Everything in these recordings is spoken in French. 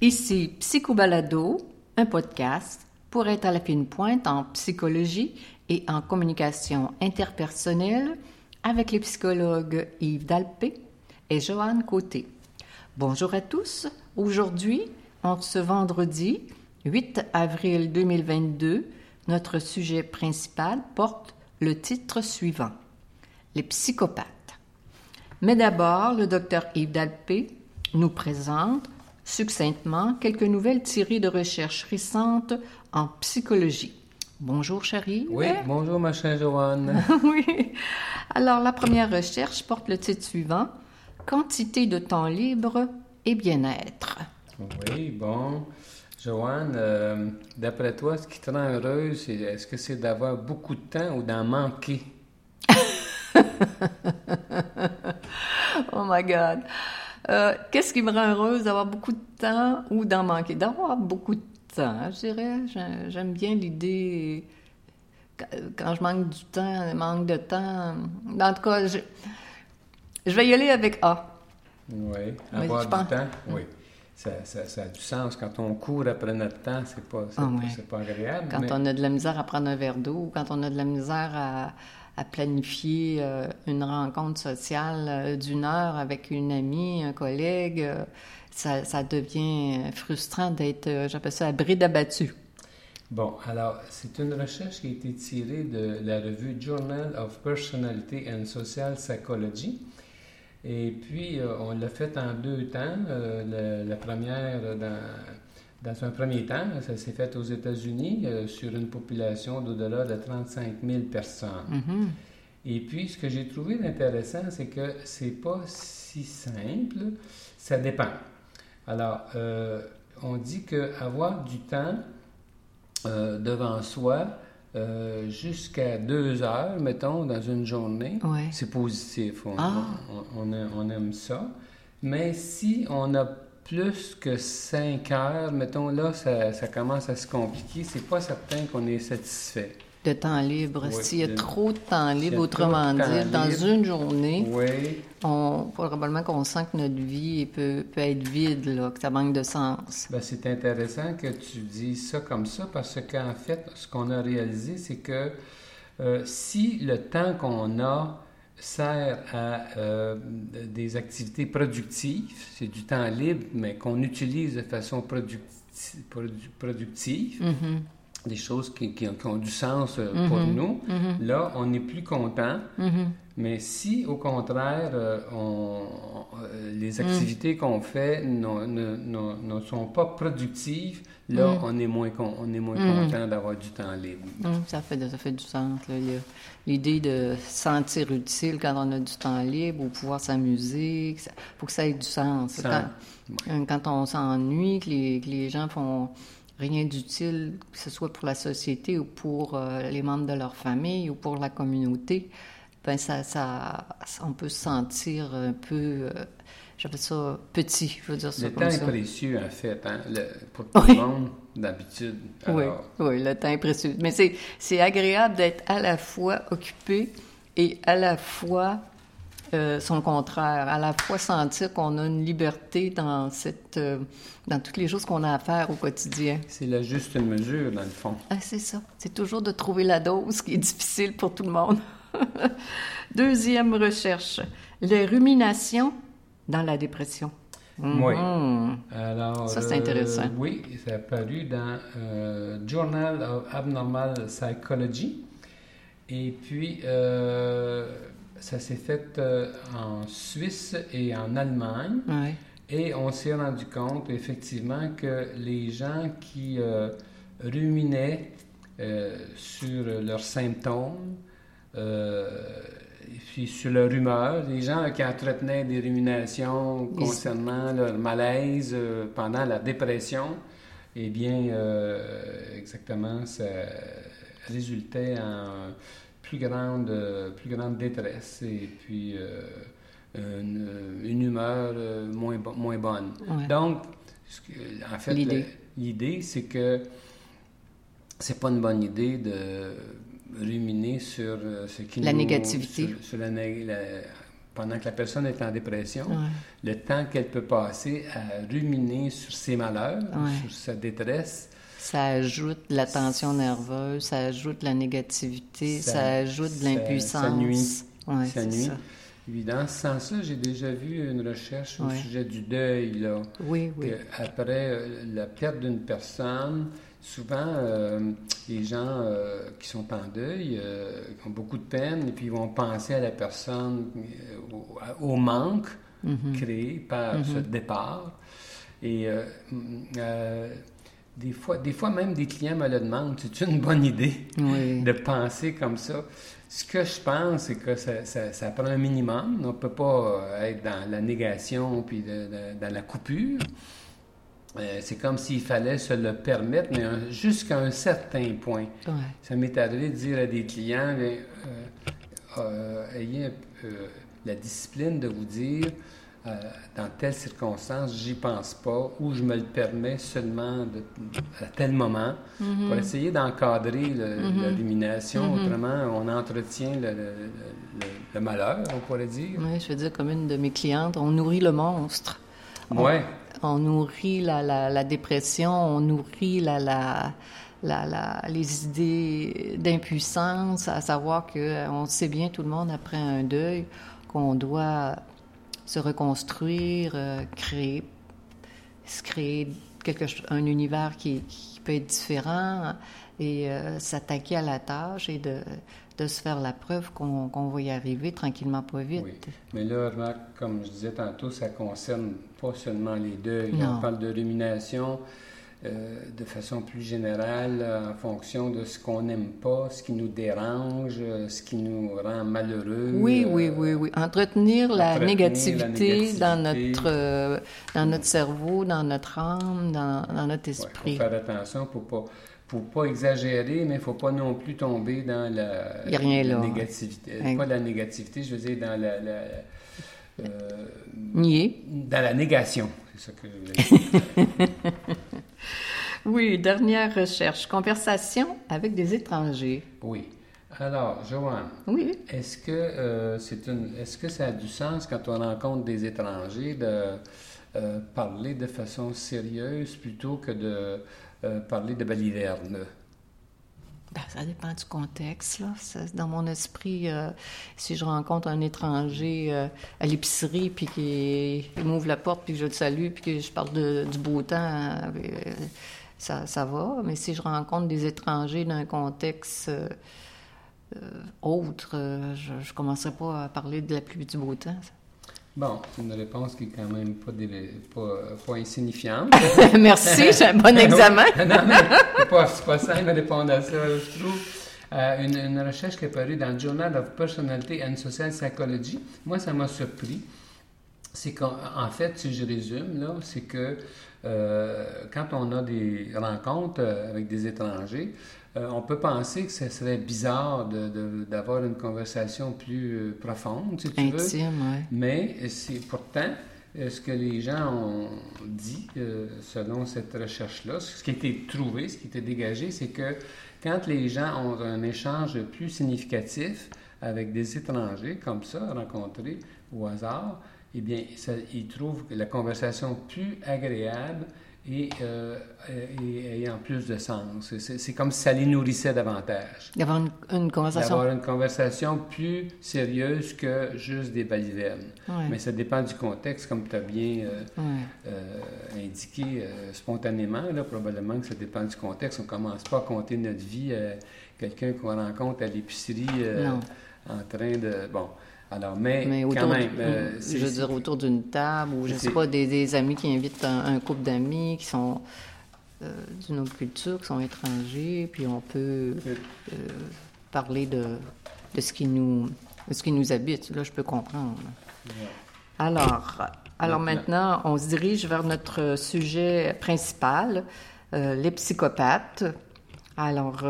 Ici Psychobalado, un podcast pour être à la fine pointe en psychologie et en communication interpersonnelle avec les psychologues Yves Dalpé et Joanne Côté. Bonjour à tous. Aujourd'hui, en ce vendredi 8 avril 2022, notre sujet principal porte le titre suivant Les psychopathes. Mais d'abord, le docteur Yves Dalpé nous présente succinctement quelques nouvelles tirées de recherches récentes en psychologie. Bonjour, chérie. Oui, bonjour, ma chère Joanne. oui. Alors, la première recherche porte le titre suivant Quantité de temps libre et bien-être. Oui, bon. Joanne, euh, d'après toi, ce qui te rend heureuse, est-ce que c'est d'avoir beaucoup de temps ou d'en manquer? oh my God. Euh, qu'est-ce qui me rend heureuse d'avoir beaucoup de temps ou d'en manquer? D'avoir beaucoup de temps, je dirais. J'aime bien l'idée quand je manque du temps, manque de temps. En tout cas, je, vais y aller avec A. Oui, avoir du temps, oui. Ça, a du sens. Quand on court après notre temps, c'est pas, ah pas agréable. Quand on a de la misère à prendre un verre d'eau, quand on a de la misère à, à planifier euh, une rencontre sociale euh, d'une heure avec une amie, un collègue, euh, ça, ça, devient frustrant d'être, j'appelle ça, à bride abattu. Bon, alors, c'est une recherche qui a été tirée de la revue Journal of Personality and Social Psychology. Et puis, on l'a fait en deux temps. la, première dans dans un premier temps, ça s'est fait aux États-Unis euh, sur une population d'au-delà de 35 000 personnes. Mm-hmm. Et puis, ce que j'ai trouvé intéressant, c'est que c'est pas si simple, ça dépend. Alors, euh, on dit qu'avoir du temps euh, devant soi, jusqu'à deux heures, mettons, dans une journée, c'est positif. On, ah. on, on, aime ça. Mais si on a plus que 5 heures, mettons là, ça, ça commence à se compliquer. C'est pas certain qu'on est satisfait. De temps libre. S'il y a trop de temps libre, autrement dit, dans une journée, on, probablement qu'on sent que notre vie peut, peut être vide, là, que ça manque de sens. Ben, c'est intéressant que tu dises ça comme ça parce qu'en fait, ce qu'on a réalisé, c'est que euh, si le temps qu'on a sert à euh, des activités productives, c'est du temps libre, mais qu'on utilise de façon productive, mm-hmm. Des choses qui, qui, ont du sens euh, pour mm-hmm. nous, mm-hmm. là, on n'est plus content. Mais si, au contraire, euh, on, les activités qu'on fait ne, sont pas productives, là, on est moins, on est moins content d'avoir du temps libre. ça, fait, ça fait du sens. L'idée de se sentir utile quand on a du temps libre ou pouvoir s'amuser, il faut que ça ait du sens. Quand, on s'ennuie, que les, que les gens font rien d'utile, que ce soit pour la société ou pour euh, les membres de leur famille ou pour la communauté, ben ça, ça, on peut se sentir un peu, euh, j'appelle ça petit, je veux dire ça Le temps est précieux, en fait, hein, pour tout le monde, d'habitude. Oui, oui, le temps est précieux. Mais c'est agréable d'être à la fois occupé et à la fois euh, son contraire, à la fois sentir qu'on a une liberté dans cette, euh, dans toutes les choses qu'on a à faire au quotidien. C'est la juste mesure, dans le fond. Ah, c'est ça. C'est toujours de trouver la dose qui est difficile pour tout le monde. Deuxième recherche, les ruminations dans la dépression. Oui. Mhm. Alors, ça, c'est intéressant. Euh, oui, c'est apparu dans euh, Journal of Abnormal Psychology. Et puis, euh, ça s'est fait en Suisse et en Allemagne. Et on s'est rendu compte, effectivement, que les gens qui ruminaient sur leurs symptômes, euh, et puis sur leur humeur, les gens qui entretenaient des ruminations concernant leur malaise euh, pendant la dépression, eh bien, euh, exactement, ça résultait en plus grande, plus grande détresse et puis une, une, humeur moins, moins bonne. Donc, en fait, l'idée, c'est que c'est pas une bonne idée de ruminer sur ce qui la négativité. Sur, la, pendant que la personne est en dépression, le temps qu'elle peut passer à ruminer sur ses malheurs, sur sa détresse. Ça ajoute la tension nerveuse, ça ajoute la négativité, ça, ajoute de l'impuissance. Ça, nuit. ça nuit. Évidemment, sans ça, j'ai déjà vu une recherche au sujet du deuil. Là, oui, oui. Après euh, la perte d'une personne, souvent, euh, les gens euh, qui sont en deuil ont beaucoup de peine et puis ils vont penser à la personne, au, manque mm-hmm. créé par ce départ. Et des, fois, des fois, même des clients me le demandent c'est une bonne idée de penser comme ça. Ce que je pense, c'est que ça, ça, prend un minimum. On ne peut pas être dans la négation puis dans la coupure. Euh, c'est comme s'il fallait se le permettre, mais jusqu'à un certain point. Ça m'est arrivé de dire à des clients, euh, euh, ayez la discipline de vous dire, dans telle circonstance, j'y pense pas, ou je me le permets seulement à tel moment, mm-hmm. pour essayer d'encadrer mm-hmm. l'élimination. Mm-hmm. Autrement, on entretient le, malheur, on pourrait dire. Oui, je veux dire, comme une de mes clientes, on nourrit le monstre. Oui on nourrit la, la, dépression, on nourrit la, la, les idées d'impuissance, à savoir que euh, sait bien tout le monde après un deuil qu'on doit se reconstruire, euh, créer, se créer quelque, un univers qui, peut être différent et euh, s'attaquer à la tâche et de, de se faire la preuve qu'on va y arriver tranquillement, pas vite. Oui. Mais là, comme je disais tantôt, ça concerne pas seulement les deux. On parle de rumination euh, de façon plus générale en fonction de ce qu'on n'aime pas, ce qui nous dérange, ce qui nous rend malheureux. Oui, oui, oui, oui. Entretenir, la, négativité dans notre, euh, dans notre cerveau, dans notre âme, dans, dans notre esprit. Il faut faire attention pour pas faut pas exagérer, mais il faut pas non plus tomber dans la, négativité. Pas la négativité, je veux dire dans la... euh, Nier. Dans la négation, c'est ça que je Oui, dernière recherche. Conversation avec des étrangers. Oui. Alors, Joanne, oui. est-ce que, euh, c'est une, est-ce que ça a du sens quand on rencontre des étrangers de euh, parler de façon sérieuse plutôt que de euh, parler de baliverne? Ben, ça dépend du contexte. Là. dans mon esprit, euh, si je rencontre un étranger euh, à l'épicerie, puis qu'il m'ouvre la porte, puis que je le salue, puis que je parle du beau temps, ça, ça, va. Mais si je rencontre des étrangers dans un contexte autre, je ne commencerai pas à parler de la pluie du beau temps. Bon, c'est une réponse qui est quand même pas, pas, pas insignifiante. Merci, j'ai un bon examen. non, mais c'est pas, pas simple de répondre à ça, je trouve. Euh, une, une, recherche qui est parue dans le Journal of Personality and Social Psychology, moi, ça m'a surpris. C'est qu'en fait, si je résume, là, c'est que euh, quand on a des rencontres euh, avec des étrangers, euh, on peut penser que ce serait bizarre d'avoir une conversation plus profonde, si tu Intime, veux. Mais c'est pourtant ce que les gens ont dit selon cette recherche-là, ce qui a été trouvé, ce qui a été dégagé, c'est que quand les gens ont un échange plus significatif avec des étrangers, comme ça, rencontrés au hasard, eh bien, ils trouvent la conversation plus agréable euh, et, ayant plus de sens. C'est comme si ça les nourrissait davantage. D'avoir une, conversation. D'avoir une conversation plus sérieuse que juste des balivernes. Mais ça dépend du contexte, comme tu as bien euh, euh, indiqué spontanément. Là, probablement que ça dépend du contexte. On ne commence pas à compter notre vie à quelqu'un qu'on rencontre à l'épicerie en train de. Bon. Alors, mais, quand même. Euh, je veux dire, autour d'une table, ou je ne sais pas, des, amis qui invitent un, couple d'amis qui sont euh, d'une autre culture, qui sont étrangers, puis on peut euh, parler de, de, ce qui nous, ce qui nous habite. Là, je peux comprendre. Alors, alors maintenant, on se dirige vers notre sujet principal, les psychopathes. Alors,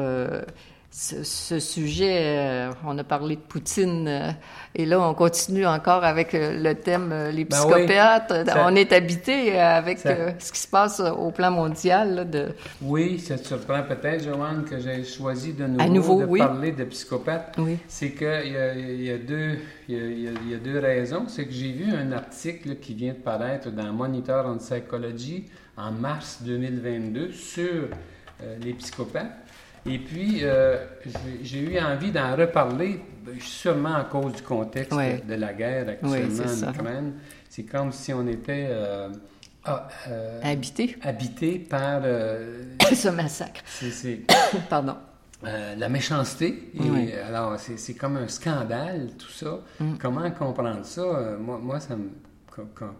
ce, sujet, euh, on a parlé de Poutine, euh, et là, on continue encore avec euh, le thème les ben psychopathes. on est habité avec ce qui se passe au plan mondial. de... Oui, ça te surprend peut-être, Joanne, que j'ai choisi de nouveau, de parler de psychopathes. Oui. C'est qu'il y, a, il y, a deux, il y a, deux raisons. C'est que j'ai vu un article qui vient de paraître dans Monitor on Psychology en mars 2022 sur les psychopathes. Et puis, euh, j'ai eu envie d'en reparler, sûrement à cause du contexte de, la guerre actuellement en Ukraine. C'est comme si on était euh, ah, euh, habité. habité par... Ce massacre. C'est... Pardon. la méchanceté. Et, Alors, c'est comme un scandale, tout ça. Mm. Comment comprendre ça? moi, moi, ça me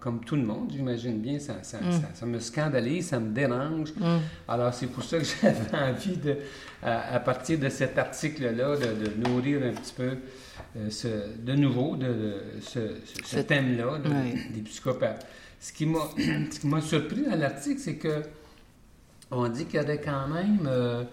comme, tout le monde, j'imagine bien, ça, ça, mm. me scandalise, ça me dérange. Mm. Alors, c'est pour ça que j'avais envie, de, à, partir de cet article-là, de, nourrir un petit peu euh, ce, de nouveau de, ce, thème-là des psychopathes. Ce qui m'a surpris dans l'article, c'est que on dit qu'il y avait quand même euh,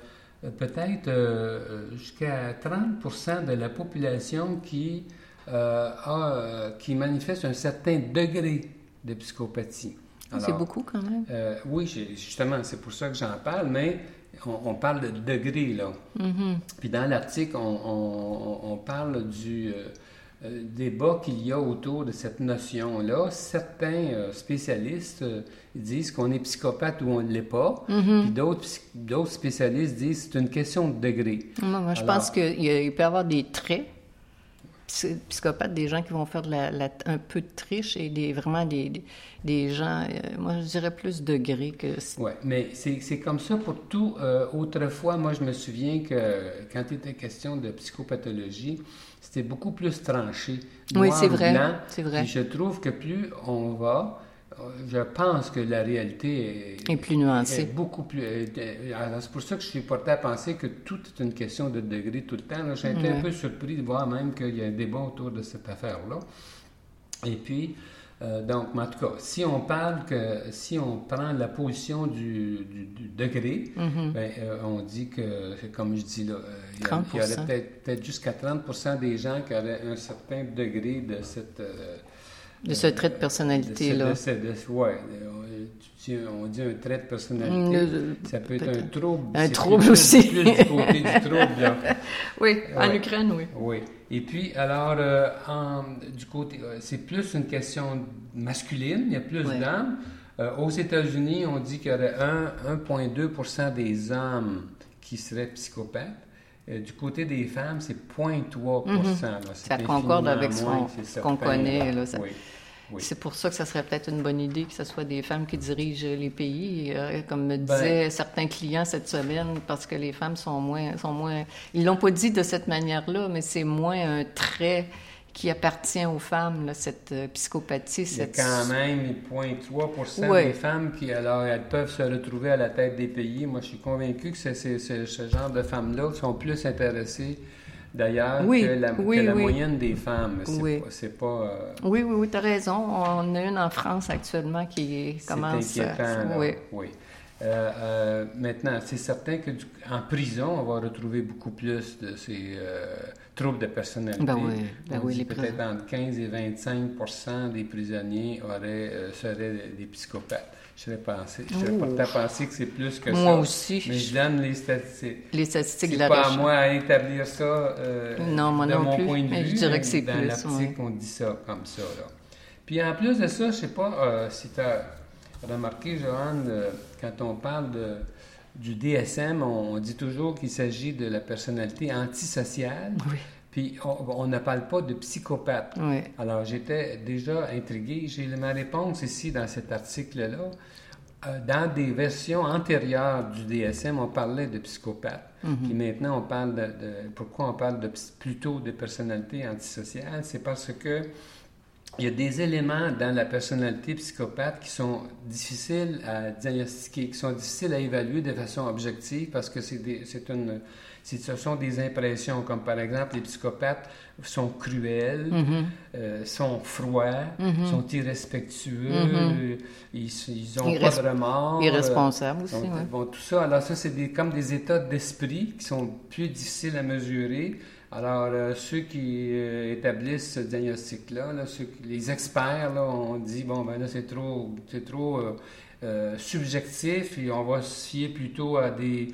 peut-être euh, jusqu'à 30% de la population qui euh, euh, qui manifeste un certain degré de psychopathie. C'est beaucoup quand même. Euh, oui, justement, c'est pour ça que j'en parle, mais on, parle de degré, là. Mm-hmm. Puis dans l'article, on, parle du débat qu'il y a autour de cette notion-là. Certains spécialistes disent qu'on est psychopathe ou on ne l'est pas. Mm-hmm. Puis d'autres spécialistes disent que c'est une question de degré. Je pense qu'il peut y avoir des traits psychopathes, des gens qui vont faire de la, un peu de triche et des, vraiment des, des, gens, euh, moi je dirais plus degré que... Oui, mais c'est comme ça pour tout. Euh, autrefois, moi je me souviens que quand il était question de psychopathologie, c'était beaucoup plus tranché. oui, c'est vrai. C'est vrai. je trouve que plus on va, je pense que la réalité est, plus nuancée. beaucoup plus. C'est pour ça que je suis porté à penser que tout est une question de degré tout le temps. J'ai été un peu surpris de voir même qu'il y a un débat autour de cette affaire-là. Et puis, euh, donc, en tout cas, si on parle que, si on prend la position du, degré, mm-hmm. ben, euh, on dit que, comme je dis là, euh, il y, aurait peut-être jusqu'à 30% des gens qui auraient un certain degré de cette de ce trait de personnalité-là. Oui, on dit un trait de personnalité. ça peut être un trouble. Un trouble aussi. Plus du côté du trouble. Oui, en Ukraine, oui. Oui. Et puis, alors, euh, en, du côté, euh, c'est plus une question masculine, il y a plus d'hommes. Euh, aux États-Unis, on dit qu'il y aurait 1,2% des hommes qui seraient psychopathes. Du côté des femmes, c'est 0,3 mm-hmm. Ça concorde avec ce qu'on connaît. Là, ça... Oui. C'est pour ça que ça serait peut-être une bonne idée que ce soit des femmes qui dirigent les pays, euh, comme me ben, disaient certains clients cette semaine, parce que les femmes sont moins, sont moins. Ils l'ont pas dit de cette manière-là, mais c'est moins un trait qui appartient aux femmes, là, cette euh, psychopathie. Il y a quand même 0,3 des femmes qui, alors, elles peuvent se retrouver à la tête des pays. Moi, je suis convaincu que c'est, ce genre de femmes-là qui sont plus intéressées d'ailleurs que la, moyenne des femmes. C'est pas. Euh, oui, oui, oui, tu as raison. On a une en France actuellement qui commence. C'est inquiétant. oui. oui. Euh, euh, maintenant, c'est certain que en prison, on va retrouver beaucoup plus de ces troubles de personnalité. Ben oui, ben oui peut-être entre 15 et 25% des prisonniers auraient, seraient des psychopathes. Je serais, pensé, je serais porté à penser que c'est plus que ça. Moi aussi. Mais je donne les statistiques. Les statistiques de la pas à moi à établir ça euh, non, moi de non mon plus. point de mais vue. Je dirais que c'est dans plus. Dans l'article, on dit ça comme ça. Là. Puis en plus de ça, je ne sais pas euh, si tu as remarqué, Joanne, euh, quand on parle de, du DSM, on, on dit toujours qu'il s'agit de la personnalité antisociale. Oui. Puis on, ne parle pas de psychopathe. Oui. Alors j'étais déjà intrigué. J'ai ma réponse ici dans cet article-là. Euh, dans des versions antérieures du DSM, on parlait de psychopathe. Mhm. Puis maintenant, on parle de, Pourquoi on parle de, plutôt de personnalité antisociale? C'est parce que il y a des éléments dans la personnalité psychopathe qui sont difficiles à diagnostiquer, qui sont difficiles à évaluer de façon objective parce que c'est une, ce sont des impressions, comme par exemple les psychopathes sont cruels, Mm-hmm. euh, sont froids, sont irrespectueux, Mm-hmm. ils, ils ont pas de remords. Irresponsable aussi, donc, ouais. bon, tout ça, alors ça, c'est comme des états d'esprit qui sont plus difficiles à mesurer. Alors, euh, ceux qui euh, établissent ce diagnostic-là, là, les experts, là, on dit, bon, ben là, c'est trop, c'est trop euh, subjectif et on va se fier plutôt à des,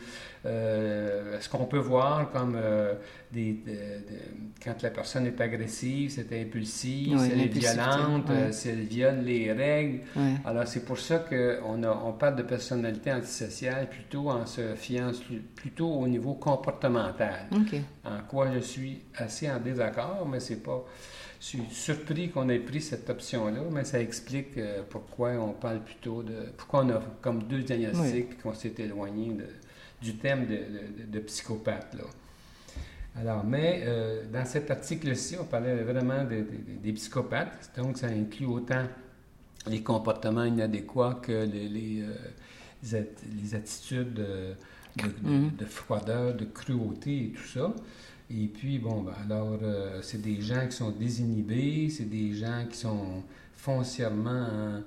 ce qu'on peut voir comme euh, des, de- de- quand la personne est agressive, c'est impulsif, Oui, si elle est violente, ouais. euh, si elle viole les règles. Alors, c'est pour ça qu'on on parle de personnalité antisociale plutôt en se fiant plutôt au niveau comportemental. En quoi je suis assez en désaccord, mais c'est pas. Je suis surpris qu'on ait pris cette option-là, mais ça explique euh, pourquoi on parle plutôt de. Pourquoi on a comme deux diagnostics qu'on s'est éloigné de- du thème de, de- de psychopathe. Là. Alors, mais euh, dans cet article-ci, on parlait vraiment de- de- des psychopathes, donc ça inclut autant les comportements inadéquats que les, les, euh, les at- les attitudes de, de- de- de froideur, de cruauté et tout ça. Et puis, bon, ben, alors, euh, c'est des gens qui sont désinhibés, c'est des gens qui sont foncièrement euh,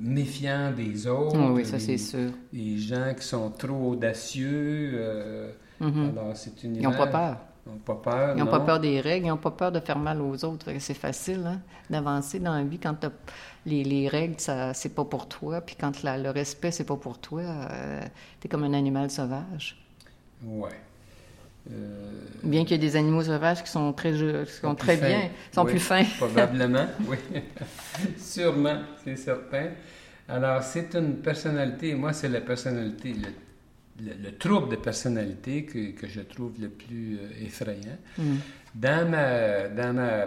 méfiants des autres. Oui, oui, ça, c'est sûr. Des gens qui sont trop audacieux. euh, Mhm. Alors, c'est une Ils n'ont pas peur. Ils n'ont pas peur. Ils n'ont pas peur des règles, ils n'ont pas peur de faire mal aux autres. C'est facile hein, d'avancer dans la vie quand les, les règles, ça c'est pas pour toi. Puis quand la- le respect, c'est pas pour toi, tu es comme un animal sauvage. Ouais. Euh, Bien qu'il y ait des animaux sauvages qui sont très, qui sont très fins. bien, qui sont Oui, plus fins. Probablement, oui. Sûrement, c'est certain. Alors, c'est une personnalité, moi, c'est la personnalité, le, le- le trouble de personnalité que, que je trouve le plus euh, effrayant. Mm. Dans ma, dans ma euh,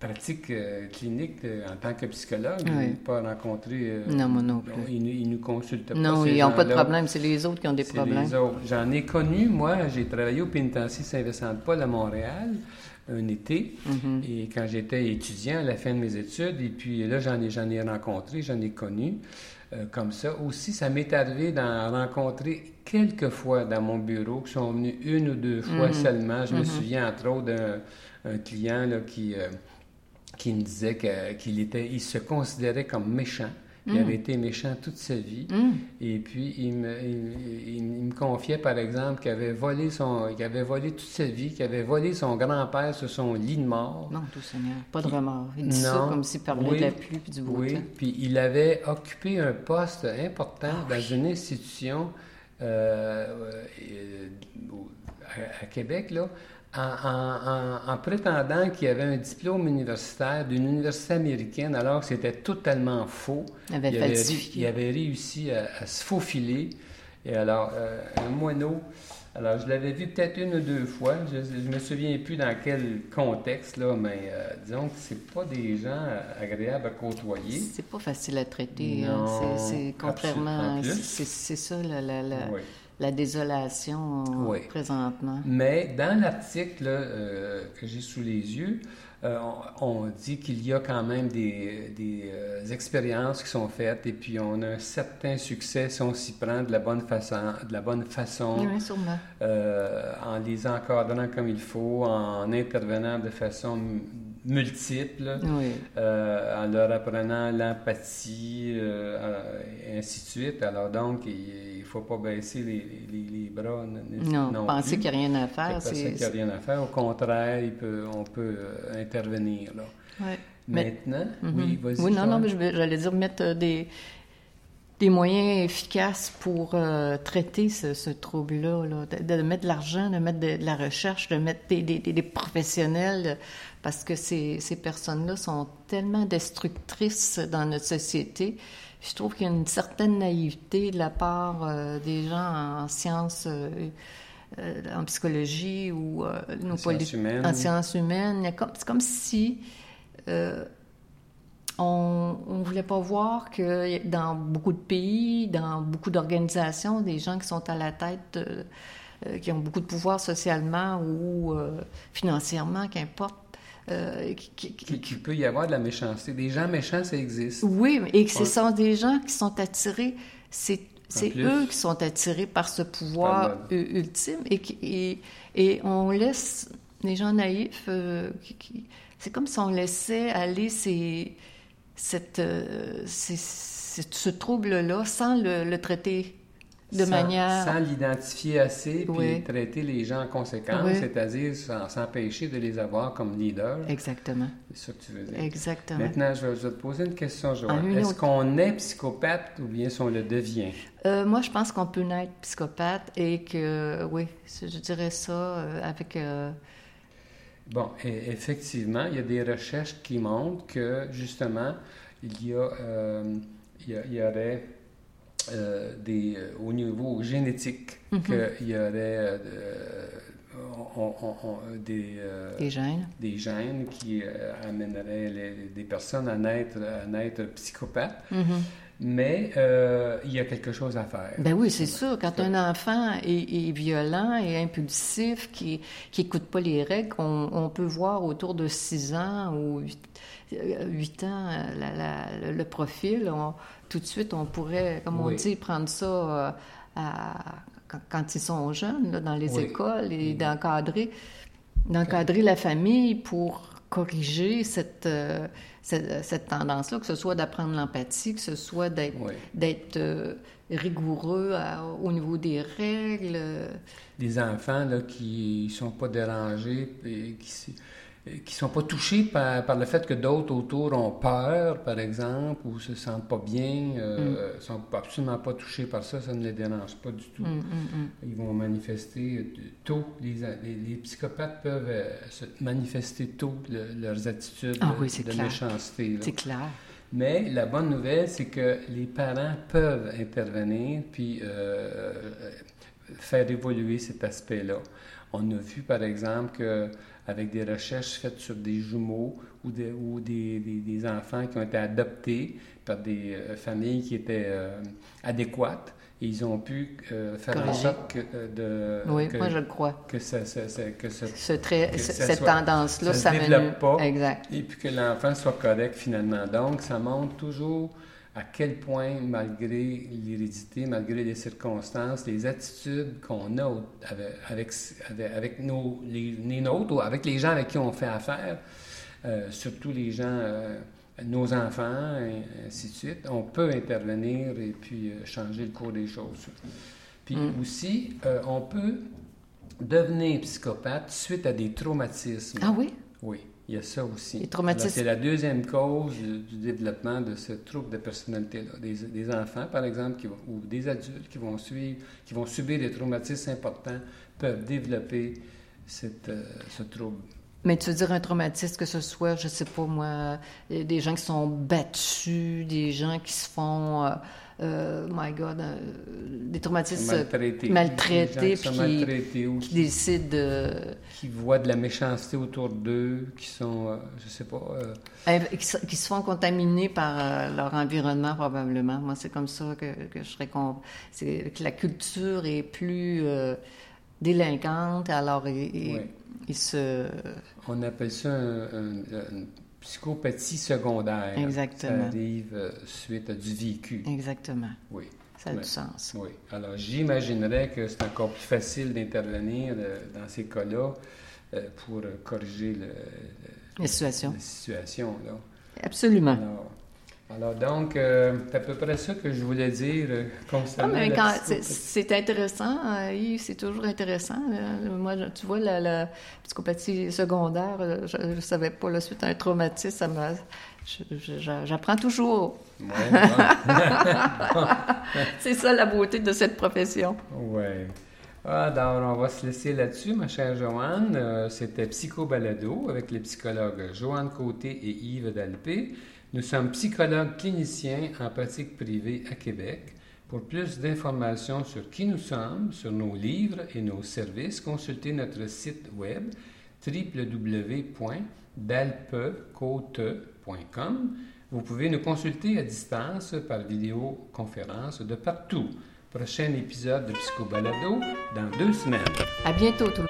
pratique euh, clinique euh, en tant que psychologue, je Oui. n'ai pas rencontré. euh, Non, moi non plus. Ils, ils nous consultent pas. Non, ils n'ont pas de problème, c'est les autres qui ont des problèmes. les autres. J'en ai connu, moi, j'ai travaillé au pénitencier Saint-Vincent-de-Paul à Montréal un été, Mhm. et quand j'étais étudiant à la fin de mes études, et puis là, j'en ai, j'en ai rencontré, j'en ai connu euh, comme ça. Aussi, ça m'est arrivé d'en rencontrer quelques fois dans mon bureau, qui sont venus une ou deux fois Mhm. seulement. Je me Mhm. souviens, entre autres, d'un un client là, qui, euh, qui me disait qu'il était, il se considérait comme méchant. Il Mhm. avait été méchant toute sa vie. Hum, Et puis, il me, il- me confiait, par exemple, qu'il avait volé son, qu'il avait volé toute sa vie, qu'il avait volé son grand-père sur son lit de mort. Non, tout Seigneur, pas de remords. Il dit ça Non. comme s'il parlait Oui. de la pluie et du beau Oui, temps. puis il avait occupé un poste important Ah dans oui. une institution euh, euh, à, à Québec, là, en, en- en- en prétendant qu'il avait un diplôme universitaire d'une université américaine, alors que c'était totalement faux. Il avait il, avait, il avait réussi à, à se faufiler. Et alors, euh, un moineau. Alors, je l'avais vu peut-être une ou deux fois. Je ne me souviens plus dans quel contexte, là, mais euh, disons que c'est pas des gens agréables à côtoyer. C'est pas facile à traiter. hein. C'est- contrairement. C'est c'est ça la, la, la, Oui. La désolation Oui. présentement. Mais dans l'article euh, que j'ai sous les yeux, euh, on, on dit qu'il y a quand même des, des, euh, expériences qui sont faites et puis on a un certain succès si on s'y prend de la bonne façon, de la bonne façon Oui, en les encadrant comme il faut, en intervenant de façon m- multiple, Oui. euh, en leur apprenant l'empathie, euh, et ainsi de suite. Alors donc, il ne faut pas baisser les, les- les bras. n- Non, penser qu'il n'y a rien à faire, c'est. qu'il n'y a rien à faire. Au contraire, il peut, on peut euh, intervenir. Là. Mais- Maintenant, Mhm. oui, vas-y. Oui, non, non, mais je vais- j'allais dire mettre euh, des, des moyens efficaces pour euh, traiter ce, ce trouble-là, là. de, de mettre de l'argent, de mettre de, de la recherche, de mettre des, des- des- professionnels, parce que ces, ces personnes-là sont tellement destructrices dans notre société. Je trouve qu'il y a une certaine naïveté de la part euh, des gens en sciences, euh, euh, en psychologie ou euh, nos En sciences humaines. en sciences humaines. C'est comme si euh, on ne voulait pas voir que dans beaucoup de pays, dans beaucoup d'organisations, des gens qui sont à la tête, euh, euh, qui ont beaucoup de pouvoir socialement ou euh, financièrement, qu'importe, euh, qui- peut y avoir de la méchanceté. Des gens méchants, ça existe. oui, et que ce sont des gens qui sont attirés, c'est eux qui sont attirés par ce pouvoir ultime et, qui- et, et on laisse les gens naïfs, euh, c'est comme si on laissait aller ces, cette, euh, ce trouble-là sans le, le traiter de Sans- manière... Sans l'identifier assez, puis Oui. traiter les gens en conséquence, Oui. c'est-à-dire sans- s'empêcher de les avoir comme leaders. Exactement, C'est ça que tu veux dire. exactement. Maintenant, je vais, je vais te poser une question, Joanne. Ah, Est-ce autre. qu'on est psychopathe ou bien si on le devient? Euh, moi, je pense qu'on peut naître psychopathe et que, oui, je dirais ça euh, avec... euh, Bon, effectivement, il y a des recherches qui montrent que, justement, il y, a, euh, il y, a- il y aurait euh, des, euh, au niveau génétique, Mhm. qu'il y aurait euh, de- on- on- on- des, des gènes. des gènes qui amèneraient les- des personnes à naître, à naître psychopathes. Mhm. Mais euh, il y a quelque chose à faire. Ben oui, c'est sûr. Quand un enfant est, est violent et impulsif, qui n'écoute pas les règles, on, on peut voir autour de 6 ans ou 8, ans euh, la- la- le, profil. On- tout de suite, on pourrait, comme on Oui. dit, prendre ça euh, à- quand, quand ils sont jeunes, là, dans les Oui. écoles, et Mhm. d'encadrer d'encadrer la famille pour corriger cette, euh, cette, cette tendance-là, que ce soit d'apprendre l'empathie, que ce soit d'être Oui. euh, rigoureux à- au niveau des règles. des enfants là, qui sont pas dérangés et qui qui sont pas touchés par, par le fait que d'autres autour ont peur, par exemple, ou se sentent pas bien, euh, Mm. sont absolument pas touchés par ça, ça ne les dérange pas du tout. hum, hum. Ils vont manifester euh, tôt, les, les, les psychopathes peuvent euh, se manifester tôt le- leurs attitudes Ah de- oui, c'est de clair. méchanceté. C'est clair. Mais la bonne nouvelle, c'est que les parents peuvent intervenir puis euh, euh, faire évoluer cet aspect-là. On a vu, par exemple, que avec des recherches faites sur des jumeaux ou, des, ou des, des- des enfants qui ont été adoptés par des euh, familles qui étaient euh, adéquates, et ils ont pu euh, faire en Corriger. sorte que, euh, de, Oui, que, moi je le crois. que ça, ça- ça- que ça- Ce trait, que ce- ça cette soit- tendance-là, ça me développe pas. Exact. et puis que l'enfant soit correct finalement. Donc, ça montre toujours à quel point, malgré l'hérédité, malgré les circonstances, les attitudes qu'on a avec, avec, nos, les, les nôtres ou avec les gens avec qui on fait affaire, euh, surtout les gens, euh, nos enfants, et ainsi de suite, on peut intervenir et puis euh, changer le cours des choses. Puis Mm. aussi, on peut devenir psychopathe suite à des traumatismes. Ah oui? Oui, il y a ça aussi. C'est la deuxième cause du, du développement de ce trouble de personnalité-là. Des, des enfants, par exemple, qui ou des adultes qui vont, suivre, qui vont subir des traumatismes importants peuvent développer cette, euh, ce trouble. Mais tu veux dire un traumatisme, que ce soit, je sais pas moi, euh, des gens qui sont battus, des gens qui se font, euh, euh, my God, euh, des traumatismes Maltraités. qui sont puis qui- maltraités ou qui qui, décident de... qui voient de la méchanceté autour d'eux, qui sont, euh, je sais pas, euh, inv- Qui se, qui se font contaminer par euh, leur environnement, probablement. Moi, c'est comme ça que, que je serais... con- C'est que la culture est plus délinquante, alors ils, se... on appelle ça un- psychopathie secondaire. Exactement. Ça arrive euh, suite à du vécu. Exactement. Oui. Ça a du sens. Oui. Alors, j'imaginerais que c'est encore plus facile d'intervenir euh, dans ces cas-là euh, pour corriger le- le- La situation. la situation. Là. Absolument. Alors, alors, donc, euh, c'est à peu près ça que je voulais dire euh, Ah, concernant mais quand- c'est intéressant, euh, Yves, c'est toujours intéressant. Moi, tu vois, la, la psychopathie secondaire, euh, je ne savais pas, la suite un traumatisme, ça m'a... J'apprends toujours. Ouais, bon. C'est ça la beauté de cette profession. Ouais. Alors, on va se laisser là-dessus, ma chère Joanne. C'était Psycho Balado avec les psychologues Joanne Côté et Yves Dalpé. Nous sommes psychologues cliniciens en pratique privée à Québec. Pour plus d'informations sur qui nous sommes, sur nos livres et nos services, consultez notre site web www.dalpecote.com. Vous pouvez nous consulter à distance par vidéoconférence de partout. Prochain épisode de Psycho Balado dans deux semaines. À bientôt, tout le monde.